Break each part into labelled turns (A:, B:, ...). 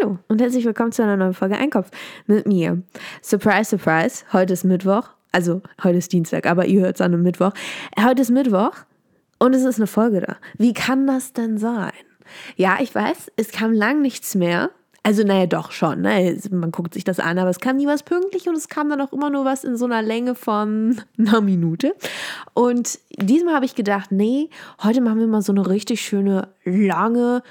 A: Hallo und herzlich willkommen zu einer neuen Folge Einkopf mit mir. Surprise, surprise, heute ist Mittwoch. Also, heute ist Dienstag, aber ihr hört es an einem Mittwoch. Heute ist Mittwoch und es ist eine Folge da. Wie kann das denn sein? Ja, ich weiß, es kam lang nichts mehr. Also, naja, doch schon. Ne? Man guckt sich das an, aber es kam nie was pünktlich und es kam dann auch immer nur was in so einer Länge von einer Minute. Und diesmal habe ich gedacht, nee, heute machen wir mal so eine richtig schöne, lange,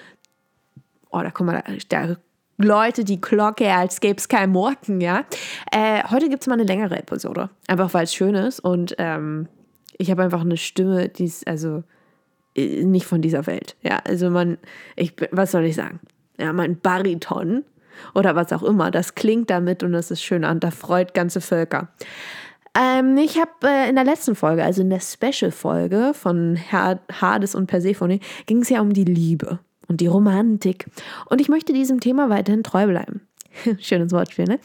A: oh, da kommt mal, da Leute die Glocke, als gäbe es kein Morgen, ja. Äh, heute gibt es mal eine längere Episode. Einfach weil es schön ist und ähm, ich habe einfach eine Stimme, die ist also äh, nicht von dieser Welt. Ja, also man, ich, was soll ich sagen? Ja, mein Bariton oder was auch immer, das klingt damit und das ist schön an, da freut ganze Völker. Ähm, ich habe äh, in der letzten Folge, also in der Special-Folge von Hades und Persephone, ging es ja um die Liebe und die Romantik. Und ich möchte diesem Thema weiterhin treu bleiben. Schönes Wortspiel, ne?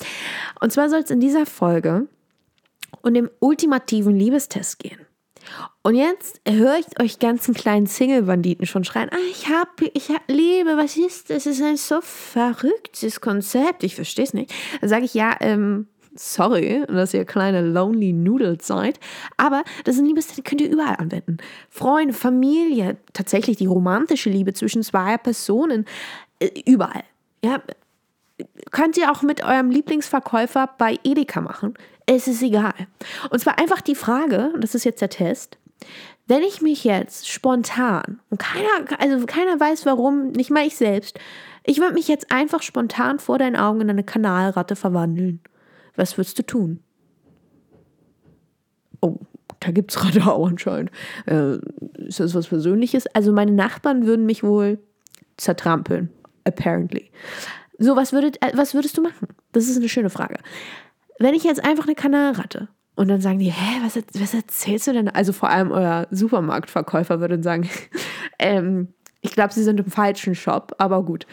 A: Und zwar soll es in dieser Folge um den ultimativen Liebestest gehen. Und jetzt höre ich euch ganzen kleinen Single-Banditen schon schreien, ah, ich hab, ich hab Liebe, was ist das? Das ist ein so verrücktes Konzept, ich verstehe es nicht. Dann sage ich, ja, ähm, sorry, dass ihr kleine Lonely Noodles seid, aber das sind Liebes, die könnt ihr überall anwenden. Freunde, Familie, tatsächlich die romantische Liebe zwischen zwei Personen, äh, überall. Ja, könnt ihr auch mit eurem Lieblingsverkäufer bei Edeka machen. Es ist egal. Und zwar einfach die Frage, und das ist jetzt der Test, wenn ich mich jetzt spontan, und keiner, also keiner weiß warum, nicht mal ich selbst, ich würde mich jetzt einfach spontan vor deinen Augen in eine Kanalratte verwandeln. Was würdest du tun? Oh, da gibt es Radau anscheinend. Äh, ist das was Persönliches? Also meine Nachbarn würden mich wohl zertrampeln, apparently. So, was, würdet, äh, was würdest du machen? Das ist eine schöne Frage. Wenn ich jetzt einfach eine Kanalratte und dann sagen die, hä, was, was erzählst du denn? Also vor allem euer Supermarktverkäufer würde sagen, ähm, ich glaube, sie sind im falschen Shop, aber gut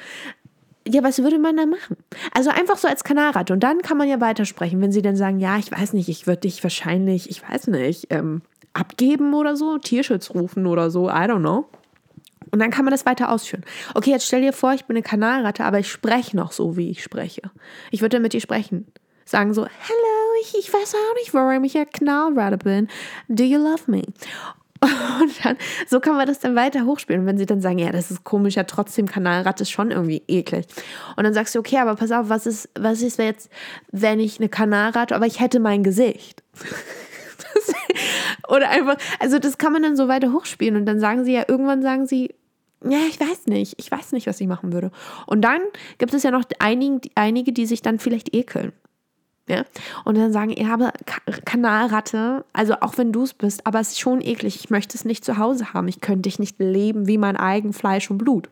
A: ja, was würde man da machen? Also einfach so als Kanalratte. Und dann kann man ja weitersprechen, wenn sie dann sagen, ja, ich weiß nicht, ich würde dich wahrscheinlich, ich weiß nicht, ähm, abgeben oder so, Tierschutz rufen oder so, I don't know. Und dann kann man das weiter ausführen. Okay, jetzt stell dir vor, ich bin eine Kanalratte, aber ich spreche noch so, wie ich spreche. Ich würde mit dir sprechen. Sagen so, hello, ich, ich weiß auch nicht, warum ich eine Kanalratte bin. Do you love me? Und dann, so kann man das dann weiter hochspielen. Und wenn sie dann sagen, ja, das ist komisch, ja, trotzdem Kanalrat ist schon irgendwie eklig. Und dann sagst du, okay, aber pass auf, was ist, was ist jetzt, wenn ich eine Kanalrat, aber ich hätte mein Gesicht? oder einfach, also das kann man dann so weiter hochspielen. Und dann sagen sie ja, irgendwann sagen sie, ja, ich weiß nicht, ich weiß nicht, was ich machen würde. Und dann gibt es ja noch einige, einige die sich dann vielleicht ekeln. Ja? Und dann sagen, ich habe Kanalratte, also auch wenn du es bist, aber es ist schon eklig, ich möchte es nicht zu Hause haben, ich könnte dich nicht leben wie mein eigen Fleisch und Blut.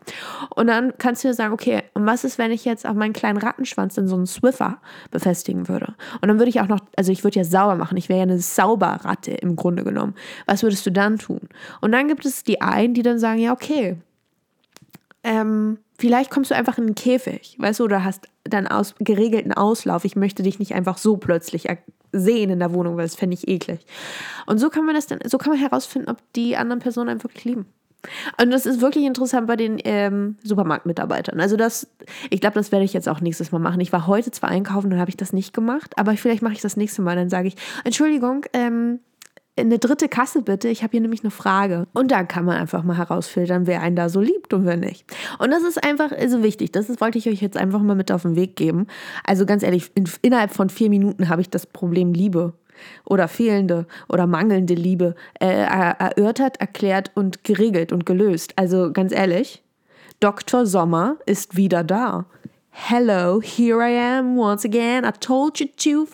A: Und dann kannst du dir sagen, okay, und was ist, wenn ich jetzt auf meinen kleinen Rattenschwanz in so einen Swiffer befestigen würde? Und dann würde ich auch noch, also ich würde ja sauber machen, ich wäre ja eine Sauberratte im Grunde genommen. Was würdest du dann tun? Und dann gibt es die einen, die dann sagen, ja, okay, ähm, vielleicht kommst du einfach in einen Käfig, weißt du, oder hast dann aus, geregelten Auslauf. Ich möchte dich nicht einfach so plötzlich sehen in der Wohnung, weil das fände ich eklig. Und so kann man das dann, so kann man herausfinden, ob die anderen Personen einen wirklich lieben. Und das ist wirklich interessant bei den ähm, Supermarktmitarbeitern. Also das, ich glaube, das werde ich jetzt auch nächstes Mal machen. Ich war heute zwar einkaufen, dann habe ich das nicht gemacht, aber vielleicht mache ich das nächste Mal. Dann sage ich, Entschuldigung, ähm, eine dritte Kasse bitte, ich habe hier nämlich eine Frage. Und da kann man einfach mal herausfiltern, wer einen da so liebt und wer nicht. Und das ist einfach also wichtig. Das ist, wollte ich euch jetzt einfach mal mit auf den Weg geben. Also ganz ehrlich, in, innerhalb von vier Minuten habe ich das Problem Liebe oder fehlende oder mangelnde Liebe äh, erörtert, erklärt und geregelt und gelöst. Also ganz ehrlich, Dr. Sommer ist wieder da. Hello, here I am once again. I told you to.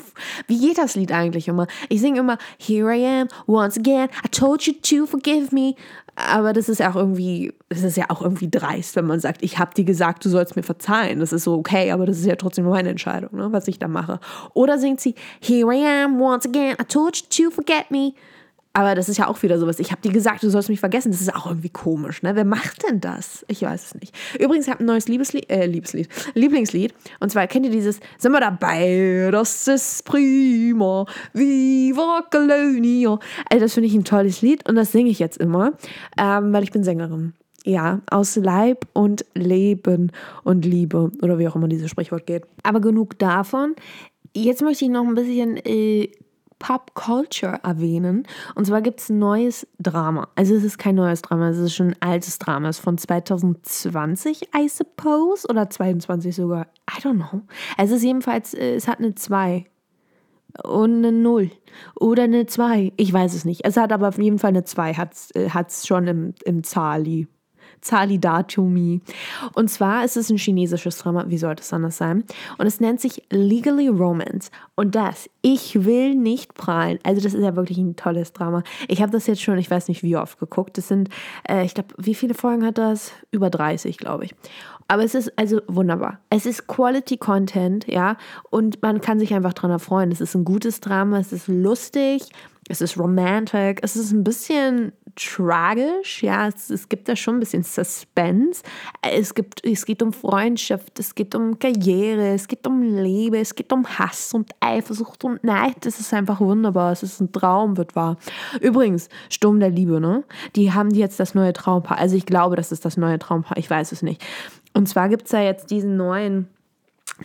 A: Wie geht das Lied eigentlich immer? Ich singe immer Here I am once again. I told you to forgive me. Aber das ist ja auch irgendwie, das ist ja auch irgendwie dreist, wenn man sagt, ich habe dir gesagt, du sollst mir verzeihen. Das ist so okay, aber das ist ja trotzdem meine Entscheidung, ne, was ich da mache. Oder singt sie Here I am once again. I told you to forget me. Aber das ist ja auch wieder sowas. Ich habe dir gesagt, du sollst mich vergessen. Das ist auch irgendwie komisch, ne? Wer macht denn das? Ich weiß es nicht. Übrigens, ich habe ein neues Liebeslied, äh, Liebeslied, Lieblingslied. Und zwar kennt ihr dieses, sind wir dabei? Das ist prima. Viva Colonia. Also das finde ich ein tolles Lied und das singe ich jetzt immer, ähm, weil ich bin Sängerin. Ja, aus Leib und Leben und Liebe oder wie auch immer dieses Sprichwort geht. Aber genug davon. Jetzt möchte ich noch ein bisschen äh, Pop Culture erwähnen. Und zwar gibt es ein neues Drama. Also es ist kein neues Drama, es ist schon ein altes Drama. Es ist von 2020, I suppose, oder 22 sogar. I don't know. Es ist jedenfalls, äh, es hat eine 2 und eine 0 oder eine 2. Ich weiß es nicht. Es hat aber auf jeden Fall eine 2, hat es schon im, im Zali. Zalidatumi. Und zwar ist es ein chinesisches Drama, wie sollte es anders sein? Und es nennt sich Legally Romance. Und das, ich will nicht prahlen. Also das ist ja wirklich ein tolles Drama. Ich habe das jetzt schon, ich weiß nicht wie oft geguckt. Das sind, äh, ich glaube, wie viele Folgen hat das? Über 30, glaube ich. Aber es ist also wunderbar. Es ist Quality Content, ja, und man kann sich einfach dran erfreuen. Es ist ein gutes Drama, es ist lustig, es ist romantic, es ist ein bisschen tragisch, ja, es, es, gibt da schon ein bisschen Suspense. Es, gibt, es geht um Freundschaft, es geht um Karriere, es geht um Liebe, es geht um Hass und Eifersucht und Neid. Es ist einfach wunderbar, es ist ein Traum, wird wahr. Übrigens, Sturm der Liebe, ne? Die haben jetzt das neue Traumpaar. Also ich glaube, das ist das neue Traumpaar, ich weiß es nicht. Und zwar gibt es da jetzt diesen neuen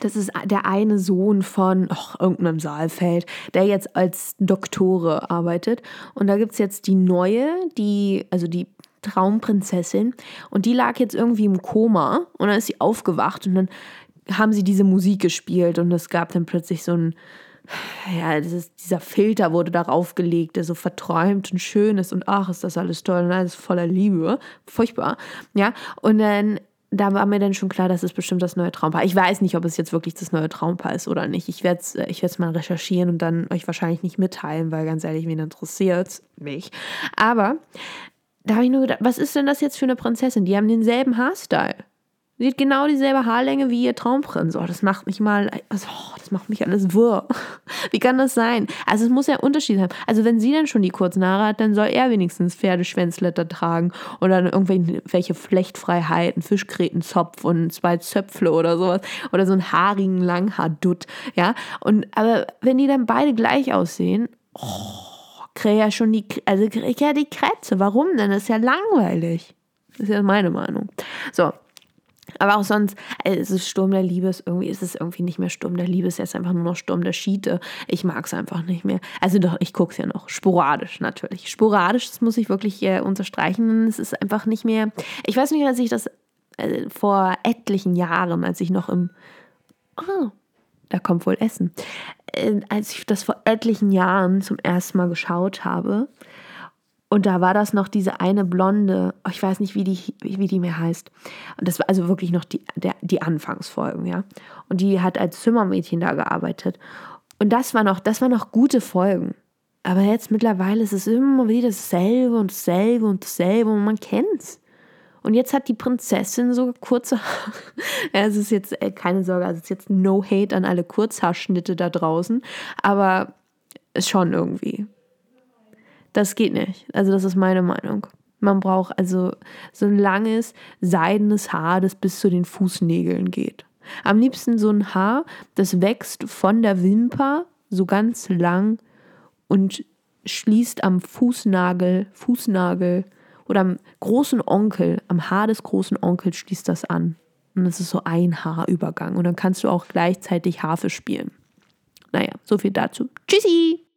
A: das ist der eine Sohn von oh, irgendeinem Saalfeld, der jetzt als Doktore arbeitet. Und da gibt es jetzt die neue, die, also die Traumprinzessin. Und die lag jetzt irgendwie im Koma. Und dann ist sie aufgewacht und dann haben sie diese Musik gespielt. Und es gab dann plötzlich so ein, ja, ist, dieser Filter wurde darauf gelegt, der so verträumt und schön ist. Und ach, ist das alles toll und alles voller Liebe. Furchtbar. Ja, und dann da war mir dann schon klar, dass es bestimmt das neue Traumpaar. Ich weiß nicht, ob es jetzt wirklich das neue Traumpaar ist oder nicht. Ich werde es äh, ich mal recherchieren und dann euch wahrscheinlich nicht mitteilen, weil ganz ehrlich, wen interessiert es mich. Aber da habe ich nur gedacht, was ist denn das jetzt für eine Prinzessin? Die haben denselben Haarstyle. Sie hat genau dieselbe Haarlänge wie ihr Traumprinz. Oh, das macht mich mal, also, oh, das macht mich alles wirr. Wie kann das sein? Also es muss ja Unterschied haben. Also wenn sie dann schon die kurzen Haare hat, dann soll er wenigstens Pferdeschwänzletter tragen oder irgendwelche Flechtfreiheiten, Fischgrätenzopf und zwei Zöpfle oder sowas oder so einen haarigen Langhaardutt, ja. Und aber wenn die dann beide gleich aussehen, oh, kriege ja schon die, also kriege ich ja die Krätze. Warum denn? Das ist ja langweilig. Das ist ja meine Meinung. So, aber auch sonst, also es ist Sturm der Liebe, irgendwie ist es irgendwie nicht mehr Sturm der Liebe, es ist einfach nur noch Sturm der Schiete. Ich mag es einfach nicht mehr. Also doch, ich gucke es ja noch. Sporadisch natürlich. Sporadisch, das muss ich wirklich äh, unterstreichen. Es ist einfach nicht mehr. Ich weiß nicht, als ich das äh, vor etlichen Jahren, als ich noch im. Oh, da kommt wohl Essen. Äh, als ich das vor etlichen Jahren zum ersten Mal geschaut habe, und da war das noch diese eine Blonde, oh, ich weiß nicht, wie die, wie die mir heißt. Und das war also wirklich noch die, der, die Anfangsfolgen, ja. Und die hat als Zimmermädchen da gearbeitet. Und das war noch, das waren noch gute Folgen. Aber jetzt mittlerweile ist es immer wieder dasselbe und dasselbe und dasselbe und man kennt's. Und jetzt hat die Prinzessin so kurze Haare. ja, es ist jetzt äh, keine Sorge, also es ist jetzt no hate an alle Kurzhaarschnitte da draußen, aber schon irgendwie. Das geht nicht. Also das ist meine Meinung. Man braucht also so ein langes, seidenes Haar, das bis zu den Fußnägeln geht. Am liebsten so ein Haar, das wächst von der Wimper so ganz lang und schließt am Fußnagel, Fußnagel oder am großen Onkel, am Haar des großen Onkels schließt das an. Und das ist so ein Haarübergang. Und dann kannst du auch gleichzeitig Harfe spielen. Naja, so viel dazu. Tschüssi!